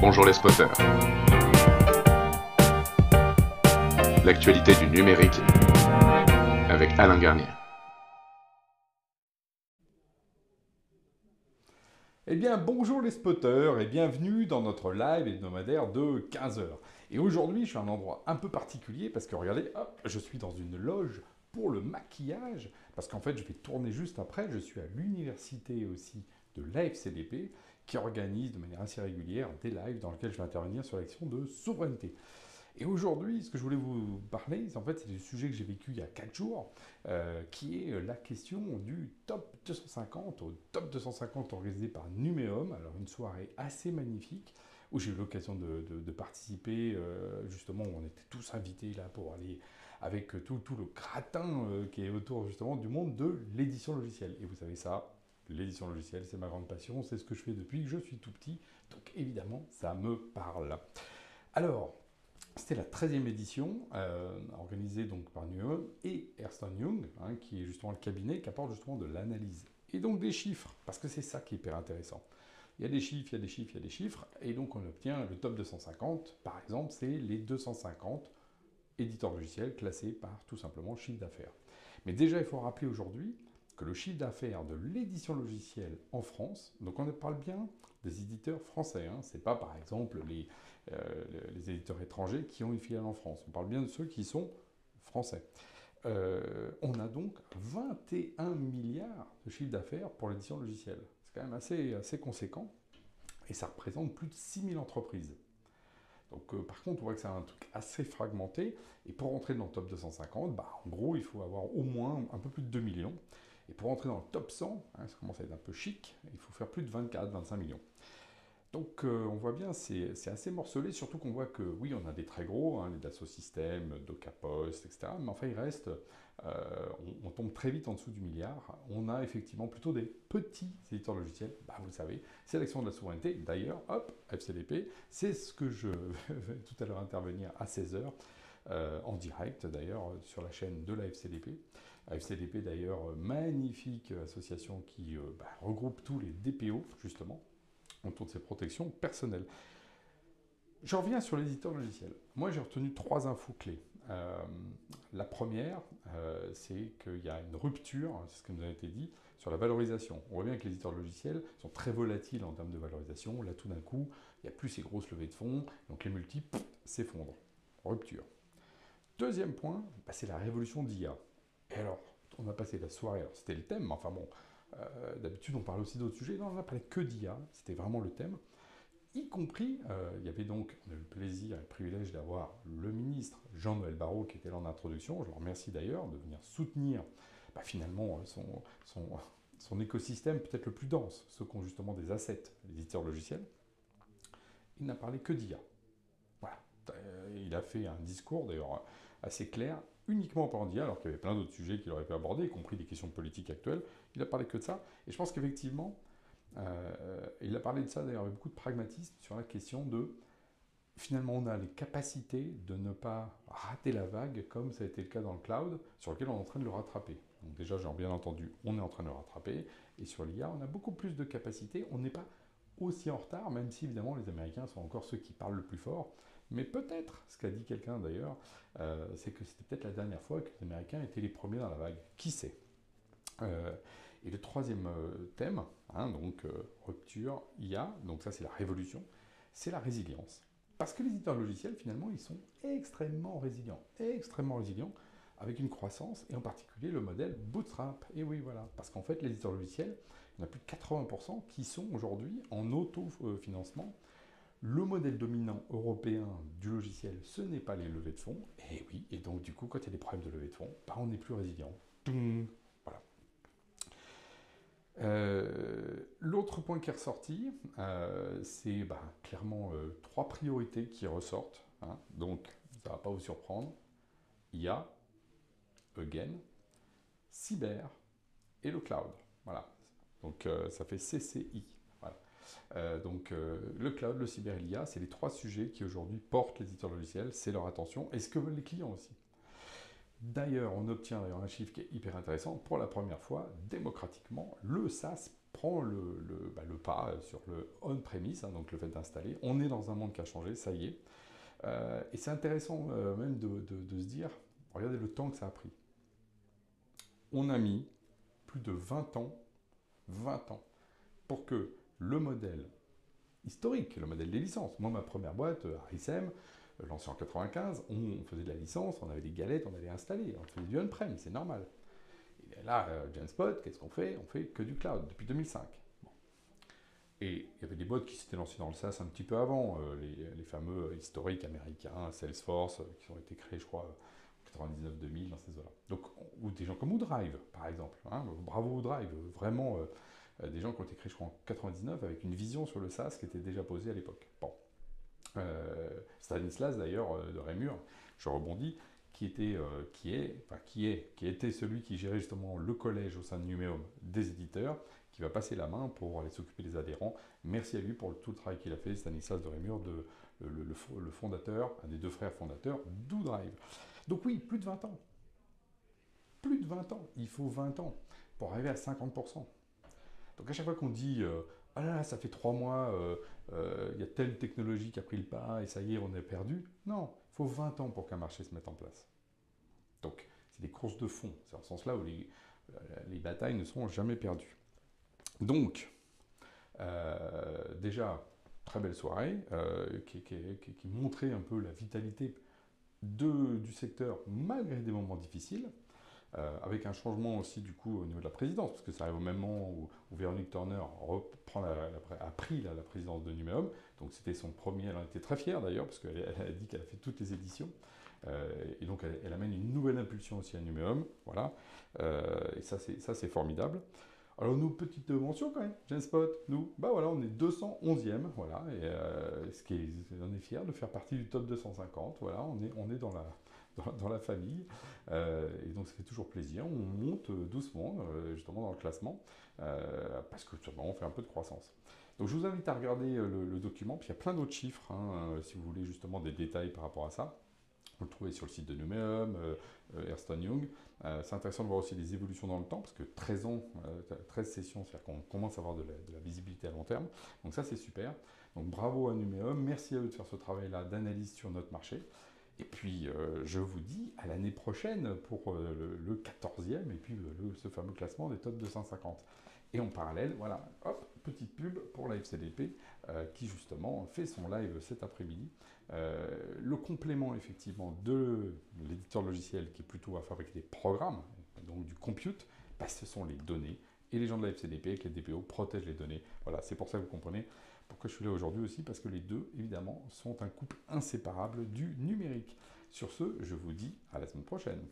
Bonjour les spotters. L'actualité du numérique avec Alain Garnier. Eh bien, bonjour les spotters et bienvenue dans notre live hebdomadaire de 15h. Et aujourd'hui, je suis à un endroit un peu particulier parce que regardez, je suis dans une loge pour le maquillage parce qu'en fait, je vais tourner juste après. Je suis à l'université aussi de l'AFCDP qui organise de manière assez régulière des lives dans lesquels je vais intervenir sur l'action de souveraineté. Et aujourd'hui, ce que je voulais vous parler, en fait, c'est du sujet que j'ai vécu il y a 4 jours, euh, qui est la question du top 250, au top 250 organisé par Numéum. Alors, une soirée assez magnifique où j'ai eu l'occasion de, participer, euh, justement, on était tous invités là pour aller avec tout, tout le gratin euh, qui est autour justement du monde de l'édition logicielle. Et vous savez ça, l'édition logicielle, c'est ma grande passion, c'est ce que je fais depuis que je suis tout petit, donc évidemment, ça me parle. Alors, c'était la 13e édition, euh, organisée donc par Nuon et Ernst Young, hein, qui est justement le cabinet qui apporte justement de l'analyse. Et donc des chiffres, parce que c'est ça qui est hyper intéressant. Il y a des chiffres, il y a des chiffres, il y a des chiffres, et donc on obtient le top 250, par exemple, c'est les 250 éditeurs logiciels classés par tout simplement chiffre d'affaires. Mais déjà, il faut rappeler aujourd'hui que le chiffre d'affaires de l'édition logicielle en France, donc on parle bien des éditeurs français, hein, c'est pas par exemple les, euh, les éditeurs étrangers qui ont une filiale en France. On parle bien de ceux qui sont français. Euh, on a donc 21 milliards de chiffre d'affaires pour l'édition logicielle. C'est quand même assez, assez conséquent. Et ça représente plus de 6000 entreprises. Donc, par contre, on voit que c'est un truc assez fragmenté. Et pour rentrer dans le top 250, bah, en gros, il faut avoir au moins un peu plus de 2 millions. Et pour rentrer dans le top 100, hein, ça commence à être un peu chic, il faut faire plus de 24-25 millions. Donc euh, on voit bien, c'est assez morcelé, surtout qu'on voit que oui, on a des très gros, hein, les Dassault Systèmes, DocaPost, etc. Mais enfin, il reste, euh, on, tombe très vite en dessous du milliard. On a effectivement plutôt des petits éditeurs logiciels. Bah, vous le savez, sélection de la souveraineté. D'ailleurs, hop, FCDP, c'est ce que je vais tout à l'heure intervenir à 16h. Euh, en direct d'ailleurs sur la chaîne de la FCDP. La FCDP d'ailleurs, magnifique association qui bah, regroupe tous les DPO justement, autour de ces protections personnelles. Je reviens sur l'éditeur logiciel. Moi, j'ai retenu trois infos clés. Euh, la première, euh, c'est qu'il y a une rupture, c'est ce qui nous a été dit, sur la valorisation. On voit bien que les éditeurs logiciels sont très volatiles en termes de valorisation. Là, tout d'un coup, il n'y a plus ces grosses levées de fonds, donc les multiples s'effondrent. Rupture. Deuxième point, bah, c'est la révolution d'IA. Et alors, on a passé la soirée, c'était le thème, mais enfin bon, euh, d'habitude, on parle aussi d'autres sujets. Non, on n'a parlé que d'IA, c'était vraiment le thème. Y compris, euh, il y avait donc le plaisir et le privilège d'avoir le ministre Jean-Noël Barrot qui était là en introduction. Je le remercie d'ailleurs de venir soutenir bah, finalement son, son, son écosystème peut-être le plus dense, ceux qui ont justement des assets, les éditeurs logiciels. Il n'a parlé que d'IA. Voilà. Euh, il a fait un discours d'ailleurs assez clair uniquement en parlant d'IA, alors qu'il y avait plein d'autres sujets qu'il aurait pu aborder, y compris des questions politiques actuelles. Il a parlé que de ça. Et je pense qu'effectivement, euh, il a parlé de ça d'ailleurs avec beaucoup de pragmatisme sur la question de finalement on a les capacités de ne pas rater la vague comme ça a été le cas dans le cloud, sur lequel on est en train de le rattraper. Donc déjà, bien entendu, on est en train de le rattraper. Et sur l'IA, on a beaucoup plus de capacités. On n'est pas aussi en retard, même si évidemment les Américains sont encore ceux qui parlent le plus fort. Mais peut-être, ce qu'a dit quelqu'un d'ailleurs, euh, c'est que c'était peut-être la dernière fois que les Américains étaient les premiers dans la vague. Qui sait? Euh, Et le troisième euh, thème, hein, donc rupture, IA, donc ça c'est la révolution, c'est la résilience. Parce que les éditeurs logiciels, finalement, ils sont extrêmement résilients, extrêmement résilients, avec une croissance, et en particulier le modèle Bootstrap. Et oui, voilà, parce qu'en fait, les éditeurs logiciels, il y en a plus de 80% qui sont aujourd'hui en autofinancement le modèle dominant européen du logiciel, ce n'est pas les levées de fonds. Et oui, et donc du coup, quand il y a des problèmes de levée de fonds, bah, on est plus résilient. Voilà. Euh, l'autre point qui est ressorti, euh, c'est bah, clairement euh, trois priorités qui ressortent. Hein. donc, ça ne va pas vous surprendre. IA, again, cyber et le cloud. Voilà. Donc, ça fait CCI. Euh, donc euh, le cloud, le cyber l'IA, c'est les trois sujets qui aujourd'hui portent les éditeurs logiciels, c'est leur attention et ce que veulent les clients aussi. D'ailleurs, on obtient un chiffre qui est hyper intéressant. Pour la première fois, démocratiquement, le SaaS prend le, bah, pas sur le on-premise, hein, donc le fait d'installer. On est dans un monde qui a changé, ça y est. Euh, et c'est intéressant même de, se dire, regardez le temps que ça a pris. On a mis plus de 20 ans, 20 ans, pour que le modèle historique, le modèle des licences, moi ma première boîte, RSM, euh, lancée en 95, on faisait de la licence, on avait des galettes, on avait installé, on faisait du on-prem, c'est normal. Et là, Genspot, qu'est-ce qu'on fait? On fait que du cloud depuis 2005. Et il y avait des boîtes qui s'étaient lancées dans le SaaS un petit peu avant, euh, les, fameux historiques américains, Salesforce, euh, qui ont été créés, je crois, en 99-2000, dans ces eaux-là. Ou des gens comme Woodrive, par exemple. Hein, bravo Woodrive, vraiment euh, des gens qui ont créés, je crois, en 99, avec une vision sur le SaaS qui était déjà posée à l'époque. Bon. Stanislas, d'ailleurs, de Rémur, je rebondis, qui était, qui est, qui est, qui était celui qui gérait justement le collège au sein de Numéum des éditeurs, qui va passer la main pour aller s'occuper des adhérents. Merci à lui pour tout le travail qu'il a fait, Stanislas de Rémur, le, fondateur, un des deux frères fondateurs d'Oudrive. Donc oui, plus de 20 ans. Plus de 20 ans. Il faut 20 ans pour arriver à 50%. Donc à chaque fois qu'on dit euh, ah là, là ça fait 3 mois, euh, euh, il y a telle technologie qui a pris le pas et ça y est, on est perdu. Non, il faut 20 ans pour qu'un marché se mette en place. Donc c'est des courses de fond. C'est en ce sens-là où les, les batailles ne seront jamais perdues. Donc, déjà, très belle soirée, euh, qui, montrait un peu la vitalité du secteur malgré des moments difficiles, euh, avec un changement aussi du coup au niveau de la présidence, parce que ça arrive au même moment où, Véronique Turner reprend a pris la, présidence de Numéum, donc c'était son premier, elle en était très fière d'ailleurs, parce qu'elle a dit qu'elle a fait toutes les éditions, et donc elle, amène une nouvelle impulsion aussi à Numéum, voilà, et ça c'est formidable. Alors nous, petite mention quand même, Genspot, nous, bah voilà, on est 211e, voilà, et euh, ce qui est, on est fiers de faire partie du top 250, voilà, on est, on est dans la, dans, la famille, euh, et donc ça fait toujours plaisir, on monte doucement, euh, justement, dans le classement, parce que sûrement on fait un peu de croissance. Donc je vous invite à regarder le, document, puis il y a plein d'autres chiffres, hein, si vous voulez justement des détails par rapport à ça. Vous le trouvez sur le site de Numéum, euh, euh Young. Euh, c'est intéressant de voir aussi les évolutions dans le temps, parce que 13 ans, 13 euh, sessions, c'est-à-dire qu'on commence à avoir de la, visibilité à long terme. Donc ça, c'est super. Donc bravo à Numéum, merci à eux de faire ce travail-là d'analyse sur notre marché. Et puis, je vous dis à l'année prochaine pour le, 14e, et puis ce fameux classement des top 250. Et en parallèle, voilà, hop, petite pub pour la FCDP euh, qui justement fait son live cet après-midi. Euh, le complément effectivement de l'éditeur logiciel qui est plutôt à fabriquer des programmes, donc du compute, bah, ce sont les données. Et les gens de la FCDP avec les DPO protègent les données. Voilà, c'est pour ça que vous comprenez pourquoi je suis là aujourd'hui aussi, parce que les deux, évidemment, sont un couple inséparable du numérique. Sur ce, je vous dis à la semaine prochaine.